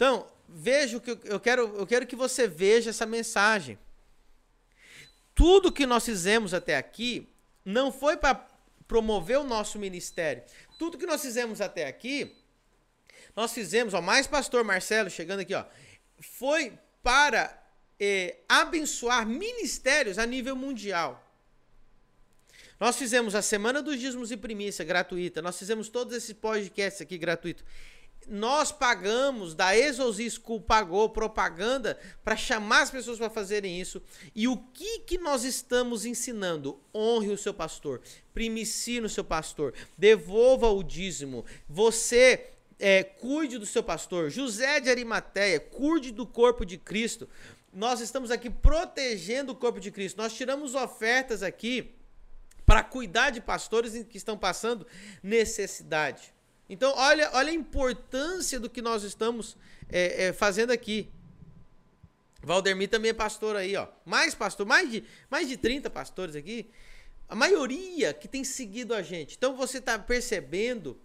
Então, veja o que eu, quero, eu quero que você veja essa mensagem. Tudo que nós fizemos até aqui não foi para promover o nosso ministério. Tudo que nós fizemos até aqui, nós fizemos, ó, mais pastor Marcelo chegando aqui, ó, foi para eh, abençoar ministérios a nível mundial. Nós fizemos a Semana dos Dízimos e Primícia gratuita, nós fizemos todos esses podcasts aqui gratuito. Nós pagamos, da Exos School pagou propaganda para chamar as pessoas para fazerem isso. E o que, que nós estamos ensinando? Honre o seu pastor, primicie no seu pastor, devolva o dízimo. Você é, cuide do seu pastor. José de Arimateia, cuide do corpo de Cristo. Nós estamos aqui protegendo o corpo de Cristo. Nós tiramos ofertas aqui para cuidar de pastores que estão passando necessidade. Então, olha, olha a importância do que nós estamos é, é, fazendo aqui. Valdemir também é pastor aí, ó. Mais pastor, mais de, mais de 30 pastores aqui. A maioria que tem seguido a gente. Então, você está percebendo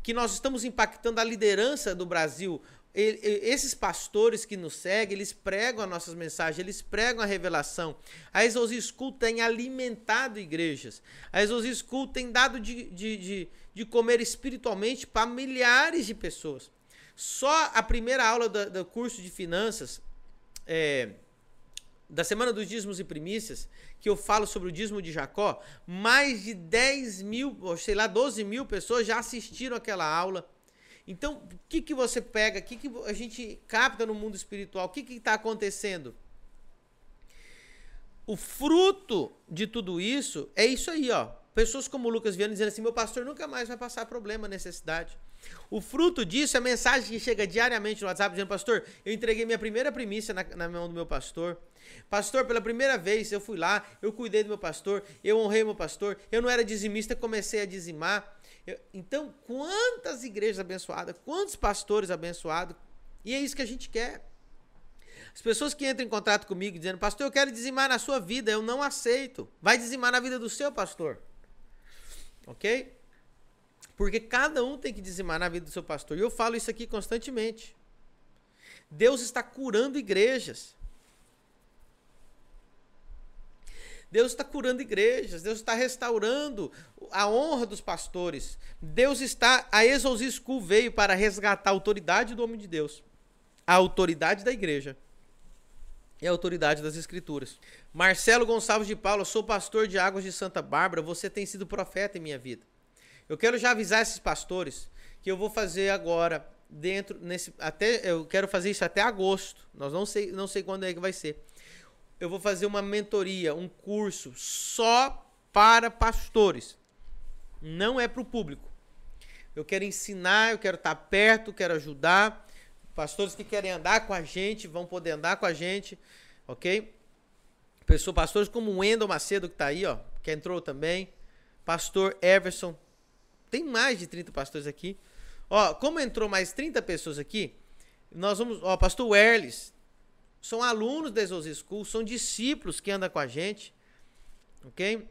que nós estamos impactando a liderança do Brasil esses pastores que nos seguem, eles pregam as nossas mensagens, eles pregam a revelação. A Exos School tem alimentado igrejas. A Exos School tem dado de, de, de, de comer espiritualmente para milhares de pessoas. Só a primeira aula do, do curso de finanças, é, da Semana dos Dízimos e Primícias, que eu falo sobre o dízimo de Jacó, mais de 10 mil, ou sei lá, 12 mil pessoas já assistiram aquela aula então, o que, que você pega? O que, que a gente capta no mundo espiritual? O que está acontecendo? O fruto de tudo isso é isso aí, ó. Pessoas como o Lucas Viana dizendo assim: meu pastor nunca mais vai passar problema, necessidade. O fruto disso é a mensagem que chega diariamente no WhatsApp dizendo: Pastor, eu entreguei minha primeira primícia na, na mão do meu pastor. Pastor, pela primeira vez eu fui lá, eu cuidei do meu pastor, eu honrei meu pastor, eu não era dizimista, comecei a dizimar. Eu, então, quantas igrejas abençoadas, quantos pastores abençoados, e é isso que a gente quer. As pessoas que entram em contato comigo dizendo, pastor, eu quero dizimar na sua vida, eu não aceito. Vai dizimar na vida do seu pastor. Ok? Porque cada um tem que dizimar na vida do seu pastor. E eu falo isso aqui constantemente. Deus está curando igrejas. Deus está curando igrejas, Deus está restaurando a honra dos pastores. Deus está. A School veio para resgatar a autoridade do homem de Deus, a autoridade da igreja e a autoridade das escrituras. Marcelo Gonçalves de Paula, sou pastor de Águas de Santa Bárbara, você tem sido profeta em minha vida. Eu quero já avisar esses pastores que eu vou fazer agora dentro nesse até eu quero fazer isso até agosto. Nós não sei não sei quando é que vai ser eu vou fazer uma mentoria, um curso só para pastores. Não é para o público. Eu quero ensinar, eu quero estar perto, quero ajudar. Pastores que querem andar com a gente vão poder andar com a gente, ok? Pessoas, pastores como o Wendel Macedo, que está aí, ó, que entrou também. Pastor Everson. Tem mais de 30 pastores aqui. Ó, como entrou mais 30 pessoas aqui, nós vamos. Ó, pastor Werles, são alunos da Exos School, são discípulos que andam com a gente. Ok?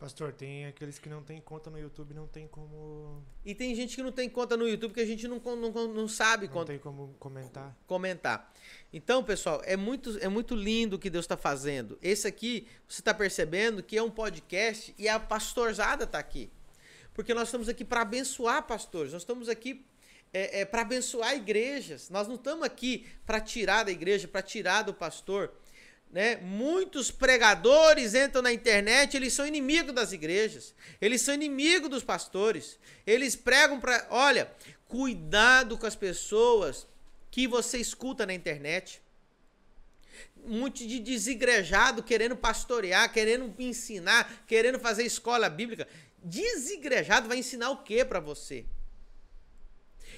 Pastor, tem aqueles que não tem conta no YouTube, não tem como. E tem gente que não tem conta no YouTube que a gente não, não, não sabe Não tem como comentar. Comentar. Então, pessoal, é muito, é muito lindo o que Deus está fazendo. Esse aqui, você está percebendo que é um podcast e a pastorzada está aqui. Porque nós estamos aqui para abençoar pastores. Nós estamos aqui é, é para abençoar igrejas. Nós não estamos aqui para tirar da igreja, para tirar do pastor. Né? Muitos pregadores entram na internet, eles são inimigos das igrejas, eles são inimigos dos pastores. Eles pregam para. Olha, cuidado com as pessoas que você escuta na internet. Muito de desigrejado querendo pastorear, querendo ensinar, querendo fazer escola bíblica. Desigrejado vai ensinar o que para você?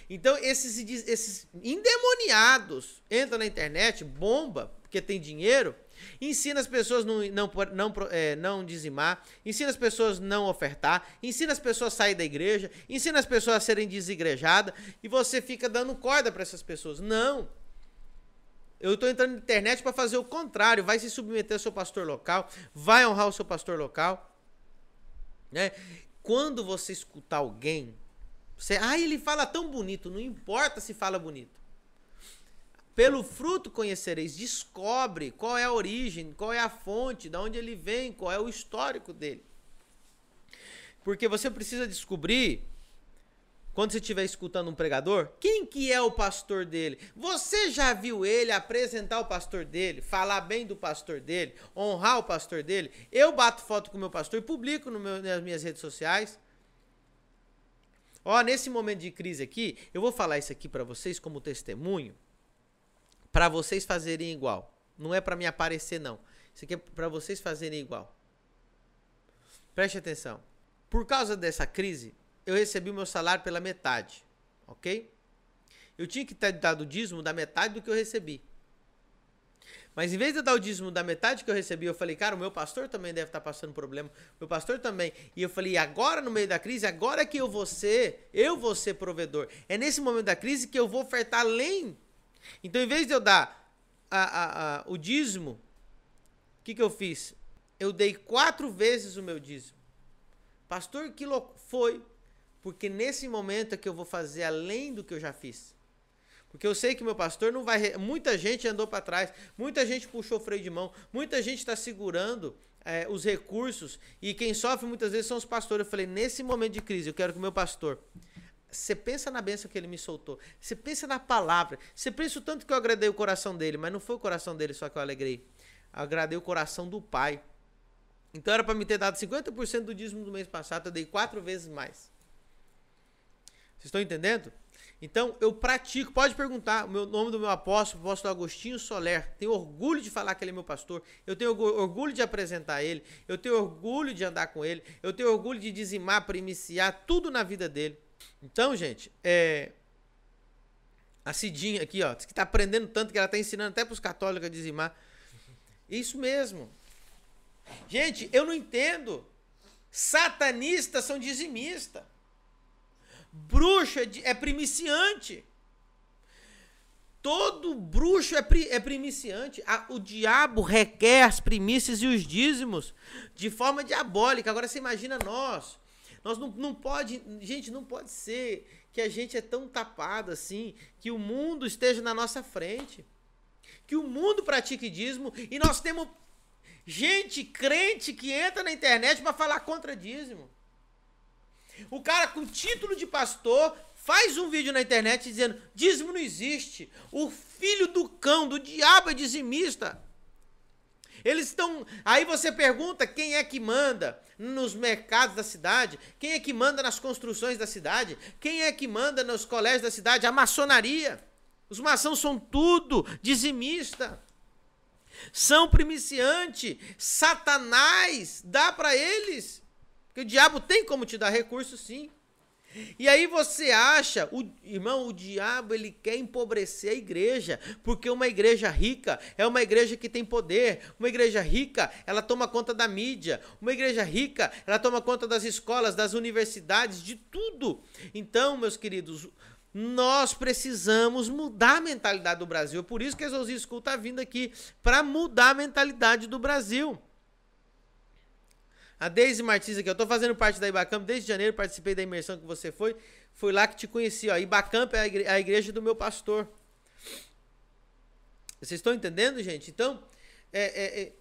Então, esses, esses endemoniados entram na internet, bomba, porque tem dinheiro, ensina as pessoas não, não, não, é, não dizimar, ensina as pessoas não ofertar, ensina as pessoas a sair da igreja, ensina as pessoas a serem desigrejadas, e você fica dando corda para essas pessoas. Não. Eu estou entrando na internet para fazer o contrário, vai se submeter ao seu pastor local, vai honrar o seu pastor local. Né? Quando você escutar alguém você, ah, ele fala tão bonito, não importa se fala bonito. Pelo fruto conhecereis. Descobre qual é a origem, qual é a fonte, de onde ele vem, qual é o histórico dele. Porque você precisa descobrir quando você estiver escutando um pregador, quem que é o pastor dele? Você já viu ele apresentar o pastor dele, falar bem do pastor dele, honrar o pastor dele? Eu bato foto com o meu pastor e publico no meu, nas minhas redes sociais. Ó, nesse momento de crise aqui, eu vou falar isso aqui para vocês como testemunho, para vocês fazerem igual. Não é para me aparecer não. Isso aqui é para vocês fazerem igual. Preste atenção. Por causa dessa crise, eu recebi o meu salário pela metade, ok? Eu tinha que ter dado o dízimo da metade do que eu recebi. Mas em vez de eu dar o dízimo da metade que eu recebi, eu falei, cara, o meu pastor também deve estar passando problema. Meu pastor também. E eu falei, agora no meio da crise, agora que eu vou ser, eu vou ser provedor. É nesse momento da crise que eu vou ofertar além. Então, em vez de eu dar a, a, a, o dízimo, o que, que eu fiz? Eu dei quatro vezes o meu dízimo. Pastor, que louco. Foi. Porque nesse momento é que eu vou fazer além do que eu já fiz. Porque eu sei que meu pastor não vai. Muita gente andou para trás, muita gente puxou o freio de mão, muita gente está segurando é, os recursos e quem sofre muitas vezes são os pastores. Eu falei, nesse momento de crise, eu quero que o meu pastor. Você pensa na bênção que ele me soltou. Você pensa na palavra. Você pensa o tanto que eu agradei o coração dele, mas não foi o coração dele só que eu alegrei. Eu agradei o coração do pai. Então era para me ter dado 50% do dízimo do mês passado, eu dei quatro vezes mais. Vocês estão entendendo? Então, eu pratico. Pode perguntar o meu nome do meu apóstolo, o apóstolo Agostinho Soler. Tenho orgulho de falar que ele é meu pastor. Eu tenho orgulho de apresentar ele. Eu tenho orgulho de andar com ele. Eu tenho orgulho de dizimar, primiciar tudo na vida dele. Então, gente, é. A Cidinha aqui, ó, que está aprendendo tanto que ela está ensinando até para os católicos a dizimar. Isso mesmo. Gente, eu não entendo. Satanistas são dizimistas. Bruxo é, é primiciante. Todo bruxo é, pri, é primiciante. O diabo requer as primícias e os dízimos de forma diabólica. Agora você imagina nós. Nós não, não pode. Gente, não pode ser que a gente é tão tapado assim, que o mundo esteja na nossa frente. Que o mundo pratique dízimo e nós temos gente crente que entra na internet para falar contra dízimo. O cara com título de pastor faz um vídeo na internet dizendo: dízimo não existe. O filho do cão, do diabo é dizimista. Eles estão. Aí você pergunta quem é que manda nos mercados da cidade, quem é que manda nas construções da cidade, quem é que manda nos colégios da cidade? A maçonaria. Os maçons são tudo dizimista. São primiciante. Satanás dá para eles. Porque o diabo tem como te dar recursos, sim. E aí você acha, o, irmão, o diabo ele quer empobrecer a igreja, porque uma igreja rica é uma igreja que tem poder, uma igreja rica, ela toma conta da mídia, uma igreja rica, ela toma conta das escolas, das universidades, de tudo. Então, meus queridos, nós precisamos mudar a mentalidade do Brasil. É por isso que a Exorcismo School está vindo aqui, para mudar a mentalidade do Brasil. A Deise Martins aqui, eu tô fazendo parte da Ibacamp desde janeiro, participei da imersão que você foi. Foi lá que te conheci, ó. Ibacamp é a igreja, a igreja do meu pastor. Vocês estão entendendo, gente? Então, é, é, é,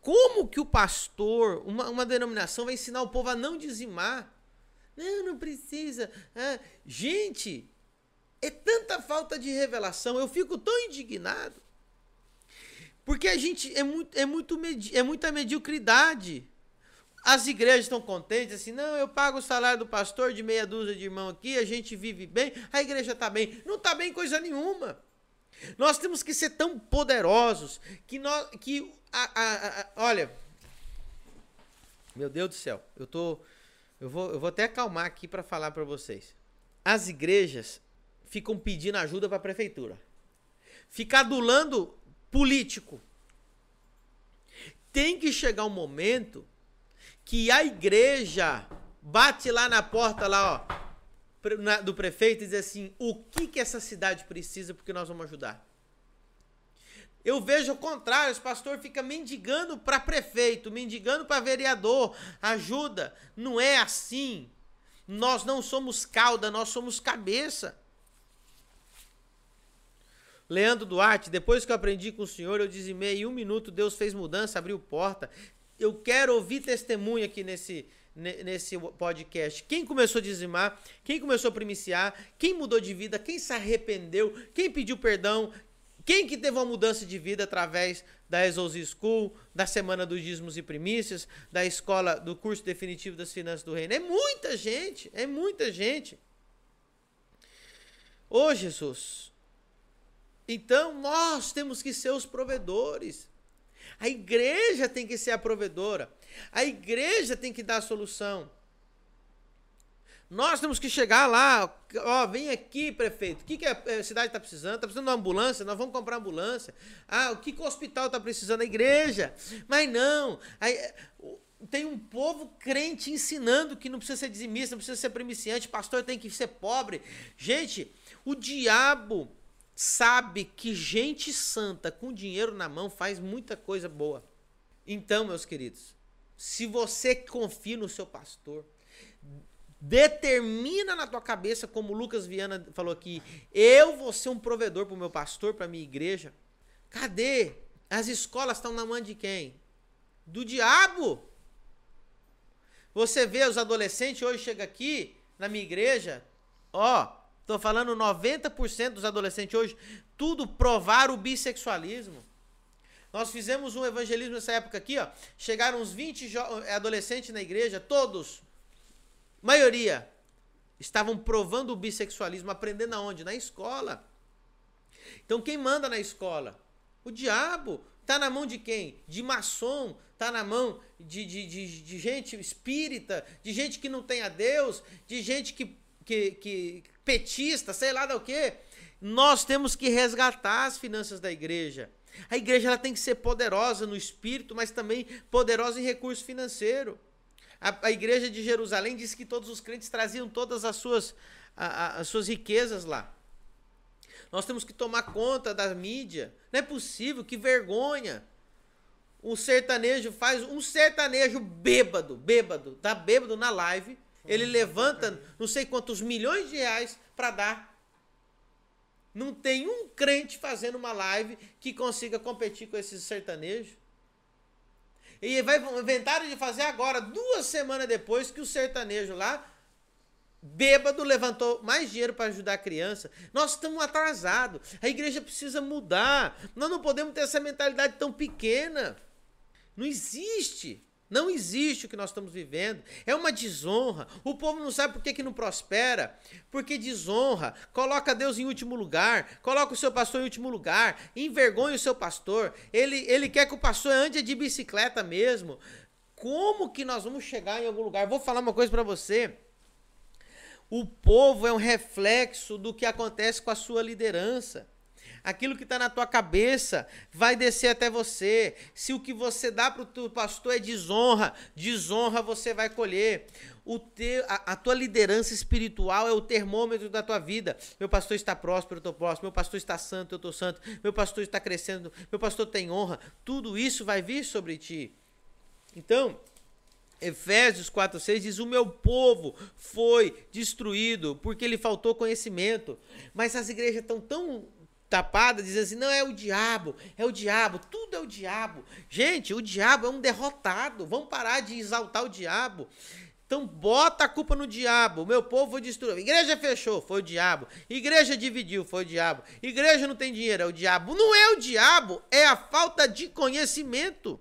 como que o pastor, uma, uma denominação, vai ensinar o povo a não dizimar? Não, não precisa. Ah, gente, é tanta falta de revelação. Eu fico tão indignado. Porque a gente é, muito, é, muito medi é muita mediocridade. As igrejas estão contentes, assim, não, eu pago o salário do pastor de meia dúzia de irmão aqui, a gente vive bem, a igreja está bem. Não está bem coisa nenhuma. Nós temos que ser tão poderosos que nós. Que a, a, a, olha. Meu Deus do céu, eu tô. Eu vou, eu vou até acalmar aqui para falar para vocês. As igrejas ficam pedindo ajuda para a prefeitura. Ficar adulando político. Tem que chegar um momento que a igreja bate lá na porta lá, ó, do prefeito e diz assim: "O que que essa cidade precisa porque nós vamos ajudar?" Eu vejo o contrário, os pastor fica mendigando para prefeito, mendigando para vereador, ajuda. Não é assim. Nós não somos cauda, nós somos cabeça. Leandro Duarte, depois que eu aprendi com o senhor, eu dizimei em um minuto, Deus fez mudança, abriu porta. Eu quero ouvir testemunho aqui nesse, nesse podcast. Quem começou a dizimar, quem começou a primiciar, quem mudou de vida, quem se arrependeu, quem pediu perdão, quem que teve uma mudança de vida através da Exos School, da Semana dos Dízimos e Primícias, da escola, do curso definitivo das finanças do reino? É muita gente, é muita gente. Ô Jesus, então nós temos que ser os provedores. A igreja tem que ser a provedora. A igreja tem que dar a solução. Nós temos que chegar lá, ó, vem aqui, prefeito. O que, que a cidade está precisando? Está precisando de uma ambulância? Nós vamos comprar ambulância. Ah, o que, que o hospital está precisando? A igreja. Mas não. Aí, tem um povo crente ensinando que não precisa ser dizimista, não precisa ser primiciante, pastor tem que ser pobre. Gente, o diabo sabe que gente santa com dinheiro na mão faz muita coisa boa. Então, meus queridos, se você confia no seu pastor, determina na tua cabeça, como Lucas Viana falou aqui, eu vou ser um provedor para o meu pastor, para minha igreja. Cadê? As escolas estão na mão de quem? Do diabo. Você vê os adolescentes hoje chega aqui na minha igreja, ó, Estou falando 90% dos adolescentes hoje, tudo provar o bissexualismo. Nós fizemos um evangelismo nessa época aqui, ó. Chegaram uns 20 adolescentes na igreja, todos, maioria, estavam provando o bissexualismo, aprendendo aonde? Na escola. Então quem manda na escola? O diabo. Está na mão de quem? De maçom, está na mão de, de, de, de, gente espírita, de gente que não tem a Deus, de gente que, que, que petista, sei lá do que. Nós temos que resgatar as finanças da igreja. A igreja ela tem que ser poderosa no espírito, mas também poderosa em recurso financeiro. A, a igreja de Jerusalém disse que todos os crentes traziam todas as suas, a, a, as suas riquezas lá. Nós temos que tomar conta da mídia. Não é possível, que vergonha. Um sertanejo faz um sertanejo bêbado, bêbado, tá bêbado na live ele levanta não sei quantos milhões de reais para dar. Não tem um crente fazendo uma live que consiga competir com esses sertanejos. E vai inventar de fazer agora, duas semanas depois que o sertanejo lá, bêbado, levantou mais dinheiro para ajudar a criança. Nós estamos atrasados. A igreja precisa mudar. Nós não podemos ter essa mentalidade tão pequena. Não existe. Não existe o que nós estamos vivendo. É uma desonra. O povo não sabe por que, que não prospera. Porque desonra. Coloca Deus em último lugar. Coloca o seu pastor em último lugar. Envergonha o seu pastor. Ele, ele quer que o pastor ande de bicicleta mesmo. Como que nós vamos chegar em algum lugar? Vou falar uma coisa para você. O povo é um reflexo do que acontece com a sua liderança. Aquilo que está na tua cabeça vai descer até você. Se o que você dá para o teu pastor é desonra, desonra você vai colher. O teu, a, a, tua liderança espiritual é o termômetro da tua vida. Meu pastor está próspero, eu estou próximo. Meu pastor está santo, eu estou santo. Meu pastor está crescendo, meu pastor tem honra. Tudo isso vai vir sobre ti. Então, Efésios 4,6 diz: O meu povo foi destruído porque lhe faltou conhecimento. Mas as igrejas estão tão tapada, dizendo assim: não, é o diabo, é o diabo, tudo é o diabo. Gente, o diabo é um derrotado. Vamos parar de exaltar o diabo. Então bota a culpa no diabo. Meu povo foi destruído. Igreja fechou, foi o diabo. Igreja dividiu, foi o diabo. Igreja não tem dinheiro, é o diabo. Não é o diabo, é a falta de conhecimento.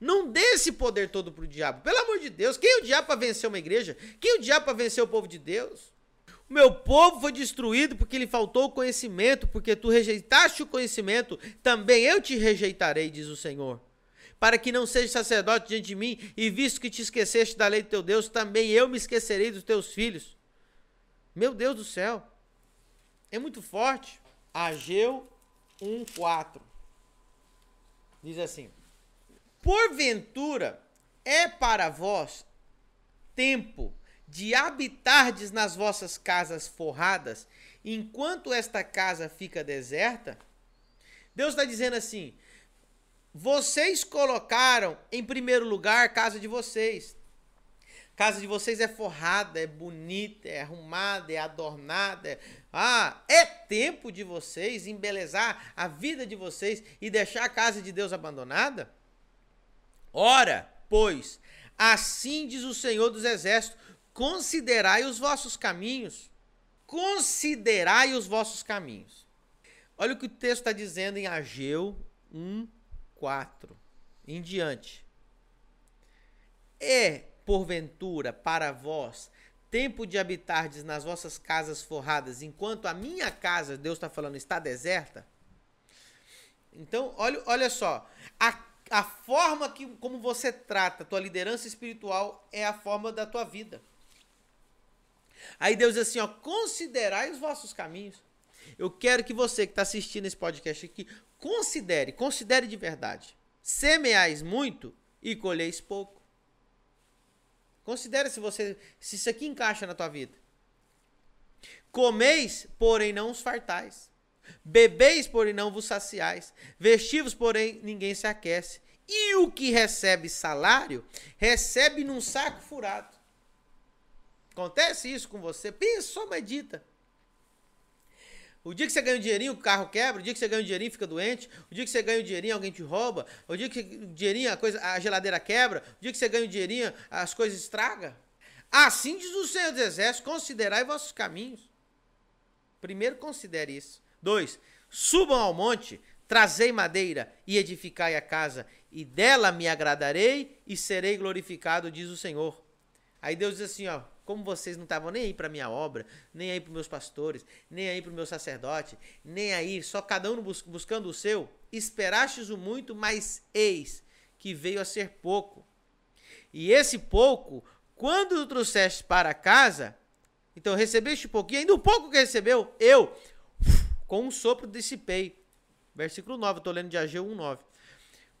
Não dê esse poder todo pro diabo. Pelo amor de Deus, quem é o diabo para vencer uma igreja? Quem é o diabo para vencer o povo de Deus? Meu povo foi destruído porque lhe faltou o conhecimento, porque tu rejeitaste o conhecimento, também eu te rejeitarei, diz o Senhor. Para que não seja sacerdote diante de mim, e visto que te esqueceste da lei do teu Deus, também eu me esquecerei dos teus filhos. Meu Deus do céu. É muito forte. Ageu 1:4. Diz assim: Porventura é para vós tempo de habitardes nas vossas casas forradas, enquanto esta casa fica deserta? Deus está dizendo assim: vocês colocaram em primeiro lugar a casa de vocês. A casa de vocês é forrada, é bonita, é arrumada, é adornada. É, Ah, é tempo de vocês embelezar a vida de vocês e deixar a casa de Deus abandonada? Ora, pois, assim diz o Senhor dos Exércitos: considerai os vossos caminhos. Considerai os vossos caminhos. Olha o que o texto está dizendo em Ageu 1, 4 em diante. É, porventura, para vós tempo de habitardes nas vossas casas forradas, enquanto a minha casa, Deus está falando, está deserta? Então, olha, olha só, a, a forma que, como você trata a tua liderança espiritual é a forma da tua vida. Aí Deus diz assim, ó, considerai os vossos caminhos. Eu quero que você que está assistindo esse podcast aqui, considere, considere de verdade. Semeais muito e colheis pouco. Considere se você se isso aqui encaixa na tua vida. Comeis, porém não os fartais. Bebeis, porém não vos saciais. Vestivos, porém ninguém se aquece. E o que recebe salário, recebe num saco furado. Acontece isso com você? Pensa, só medita. O dia que você ganha um dinheirinho, o carro quebra. O dia que você ganha um dinheirinho, fica doente. O dia que você ganha um dinheirinho, alguém te rouba. O dia que o dinheirinho, a, coisa, a geladeira quebra. O dia que você ganha um dinheirinho, as coisas estragam. Assim diz o Senhor dos Exércitos: considerai vossos caminhos. Primeiro, considere isso. Dois, subam ao monte, trazei madeira e edificai a casa, e dela me agradarei e serei glorificado, diz o Senhor. Aí Deus diz assim, ó, como vocês não estavam nem aí para minha obra, nem aí para meus pastores, nem aí para meu sacerdote, nem aí, só cada um bus buscando o seu, esperastes o muito, mas eis que veio a ser pouco. E esse pouco, quando o trouxeste para casa, então recebeste pouquinho, ainda o pouco que recebeu, eu, com um sopro dissipei. Versículo 9, estou lendo de Ageu 1,9.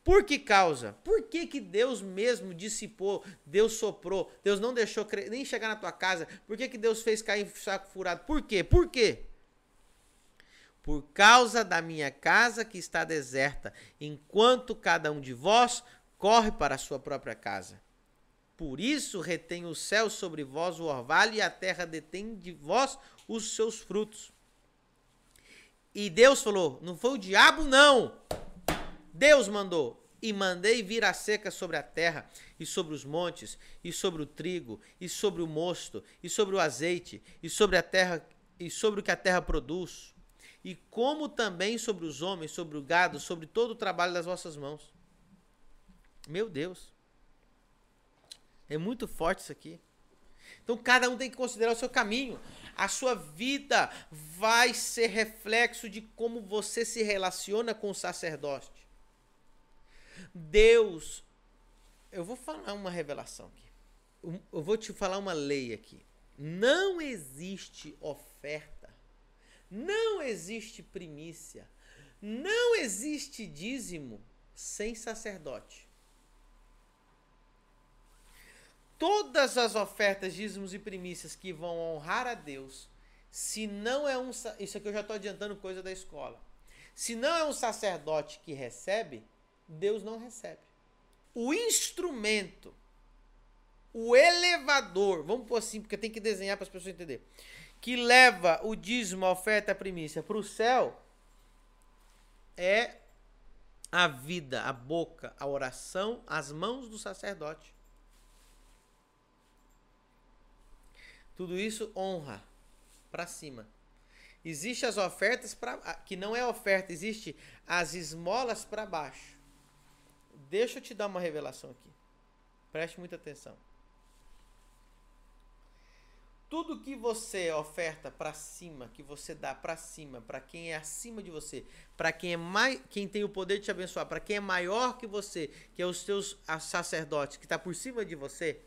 Por que causa? Por que, que Deus mesmo dissipou, Deus soprou, Deus não deixou nem chegar na tua casa? Por que, que Deus fez cair em saco furado? Por quê? Por quê? Por causa da minha casa que está deserta, enquanto cada um de vós corre para a sua própria casa. Por isso retém o céu sobre vós o orvalho e a terra detém de vós os seus frutos. E Deus falou: não foi o diabo, não. Deus mandou. E mandei vir a seca sobre a terra, e sobre os montes, e sobre o trigo, e sobre o mosto, e sobre o azeite, e sobre a terra, e sobre o que a terra produz, e como também sobre os homens, sobre o gado, sobre todo o trabalho das vossas mãos. Meu Deus. É muito forte isso aqui. Então cada um tem que considerar o seu caminho. A sua vida vai ser reflexo de como você se relaciona com o sacerdote. Deus. Eu vou falar uma revelação aqui. Eu vou te falar uma lei aqui. Não existe oferta. Não existe primícia. Não existe dízimo sem sacerdote. Todas as ofertas, dízimos e primícias que vão honrar a Deus, se não é um. Isso aqui eu já estou adiantando coisa da escola. Se não é um sacerdote que recebe, Deus não recebe. O instrumento, o elevador, vamos pôr assim, porque tem que desenhar para as pessoas entenderem, que leva o dízimo, a oferta, a primícia para o céu, é a vida, a boca, a oração, as mãos do sacerdote. Tudo isso honra para cima. Existe as ofertas para que não é oferta, existe as esmolas para baixo. Deixa eu te dar uma revelação aqui. Preste muita atenção. Tudo que você oferta para cima, que você dá para cima, para quem é acima de você, para quem é mais, quem tem o poder de te abençoar, para quem é maior que você, que é os teus sacerdotes, que está por cima de você,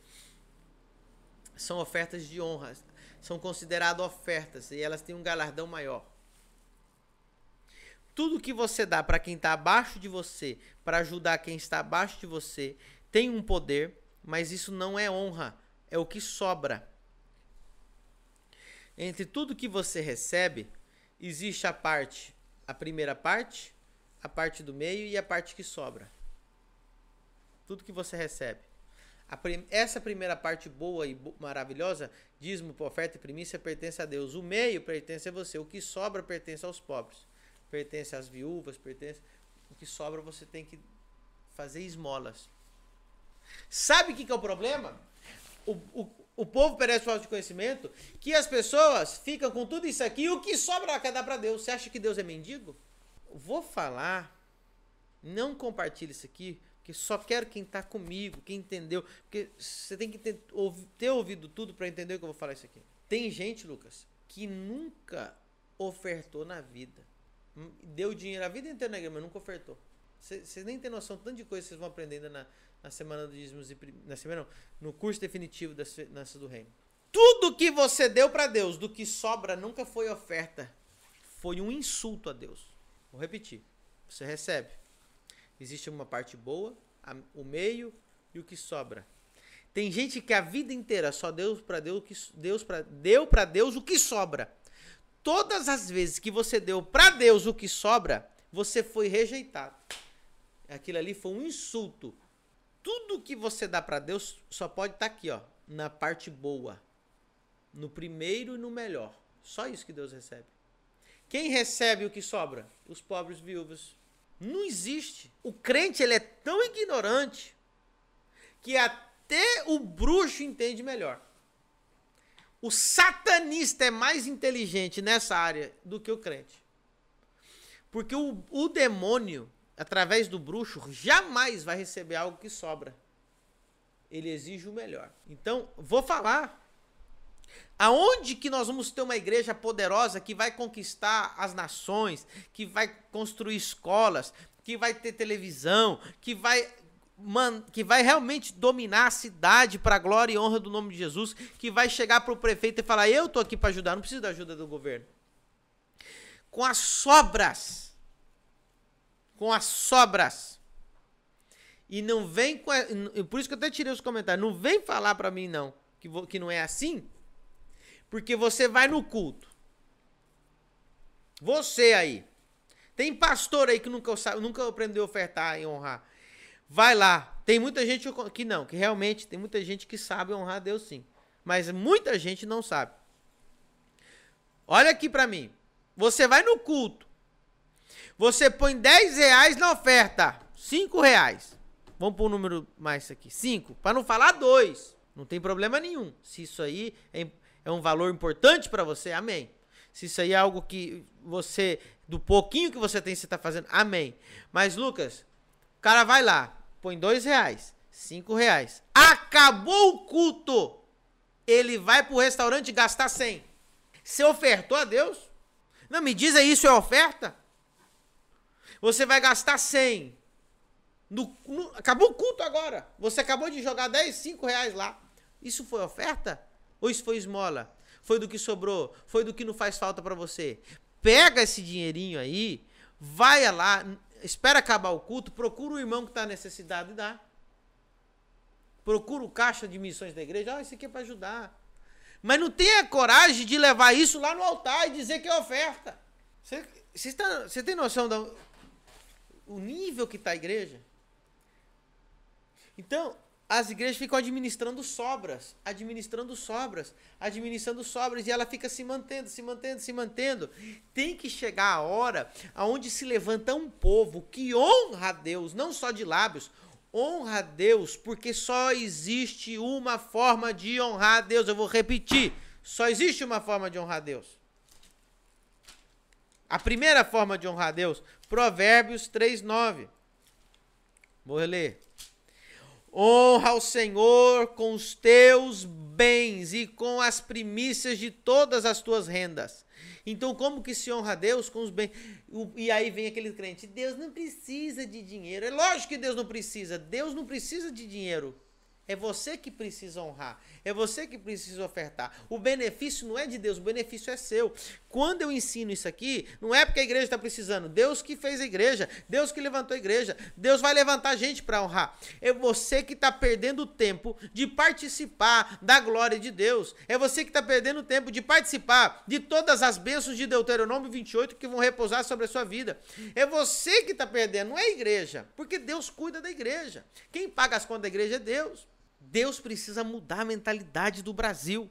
são ofertas de honra, são consideradas ofertas e elas têm um galardão maior tudo que você dá para quem está abaixo de você, para ajudar quem está abaixo de você, tem um poder, mas isso não é honra, é o que sobra. Entre tudo que você recebe, existe a parte, a primeira parte, a parte do meio e a parte que sobra. Tudo que você recebe. prim essa primeira parte boa e bo maravilhosa, dízimo, oferta e primícia, pertence a Deus. O meio pertence a você. O que sobra pertence aos pobres. Pertence às viúvas, pertence. O que sobra você tem que fazer esmolas. Sabe o que, que é o problema? O, o, o povo perece falta de conhecimento, que as pessoas ficam com tudo isso aqui e o que sobra quer dar para Deus. Você acha que Deus é mendigo? Vou falar, não compartilhe isso aqui, porque só quero quem está comigo, quem entendeu. Porque você tem que ter, ter ouvido tudo para entender o que eu vou falar isso aqui. Tem gente, Lucas, que nunca ofertou na vida. Deu dinheiro a vida inteira na igreja, mas nunca ofertou. Vocês nem tem noção tanto de coisa que vocês vão aprendendo na, na semana do dízimos e na semana não, no curso definitivo da finança do reino. Tudo que você deu para Deus, do que sobra nunca foi oferta, foi um insulto a Deus. Vou repetir. Você recebe. Existe uma parte boa, a, o meio e o que sobra. Tem gente que a vida inteira só deu para Deus, Deus pra, deu para Deus o que sobra. Todas as vezes que você deu para Deus o que sobra, você foi rejeitado. Aquilo ali foi um insulto. Tudo que você dá para Deus só pode estar tá aqui, ó, na parte boa, no primeiro e no melhor. Só isso que Deus recebe. Quem recebe o que sobra? Os pobres viúvos. Não existe. O crente ele é tão ignorante que até o bruxo entende melhor. O satanista é mais inteligente nessa área do que o crente. Porque o, o demônio através do bruxo, jamais vai receber algo que sobra. Ele exige o melhor. Então, vou falar. Aonde que nós vamos ter uma igreja poderosa que vai conquistar as nações, que vai construir escolas, que vai ter televisão, que vai man, que vai realmente dominar a cidade para a glória e honra do nome de Jesus, que vai chegar para o prefeito e falar: "Eu tô aqui para ajudar, não preciso da ajuda do governo". Com as sobras com as sobras. E não vem com. A, por isso que eu até tirei os comentários. Não vem falar para mim, não, que, que não é assim. Porque você vai no culto. Você aí. Tem pastor aí que nunca, nunca aprendeu a ofertar e honrar. Vai lá. Tem muita gente que não, que realmente tem muita gente que sabe honrar a Deus sim. Mas muita gente não sabe. Olha aqui para mim. Você vai no culto. Você põe 10 reais na oferta. 5 reais. Vamos pôr um número mais aqui. 5. Para não falar 2. Não tem problema nenhum. Se isso aí é, é um valor importante para você, amém. Se isso aí é algo que você, do pouquinho que você tem, você está fazendo, amém. Mas, Lucas, o cara vai lá, põe 2 reais, 5 reais. Acabou o culto. Ele vai pro restaurante gastar 100. Você ofertou a Deus? Não, me diz aí, isso é oferta? Você vai gastar 100. No, no, acabou o culto agora. Você acabou de jogar 10, 5 reais lá. Isso foi oferta? Ou isso foi esmola? Foi do que sobrou? Foi do que não faz falta para você? Pega esse dinheirinho aí, vai lá, espera acabar o culto, procura o irmão que está necessitado e dá. Procura o caixa de missões da igreja, ah, isso aqui é para ajudar. Mas não tenha coragem de levar isso lá no altar e dizer que é oferta. Você, você, está, você tem noção da, o nível que está a igreja. Então, as igrejas ficam administrando sobras, administrando sobras, administrando sobras, e ela fica se mantendo, se mantendo, se mantendo. Tem que chegar a hora aonde se levanta um povo que honra a Deus, não só de lábios, honra a Deus, porque só existe uma forma de honrar a Deus. Eu vou repetir: só existe uma forma de honrar a Deus. A primeira forma de honrar a Deus, Provérbios 3:9. Vou ler. Honra o Senhor com os teus bens e com as primícias de todas as tuas rendas. Então, como que se honra a Deus com os bens? E aí vem aquele crente: Deus não precisa de dinheiro. É lógico que Deus não precisa. Deus não precisa de dinheiro. É você que precisa honrar. É você que precisa ofertar. O benefício não é de Deus, o benefício é seu. Quando eu ensino isso aqui, não é porque a igreja está precisando. Deus que fez a igreja, Deus que levantou a igreja, Deus vai levantar gente para honrar. É você que está perdendo tempo de participar da glória de Deus. É você que está perdendo o tempo de participar de todas as bênçãos de Deuteronômio 28 que vão repousar sobre a sua vida. É você que está perdendo, não é a igreja, porque Deus cuida da igreja. Quem paga as contas da igreja é Deus. Deus precisa mudar a mentalidade do Brasil.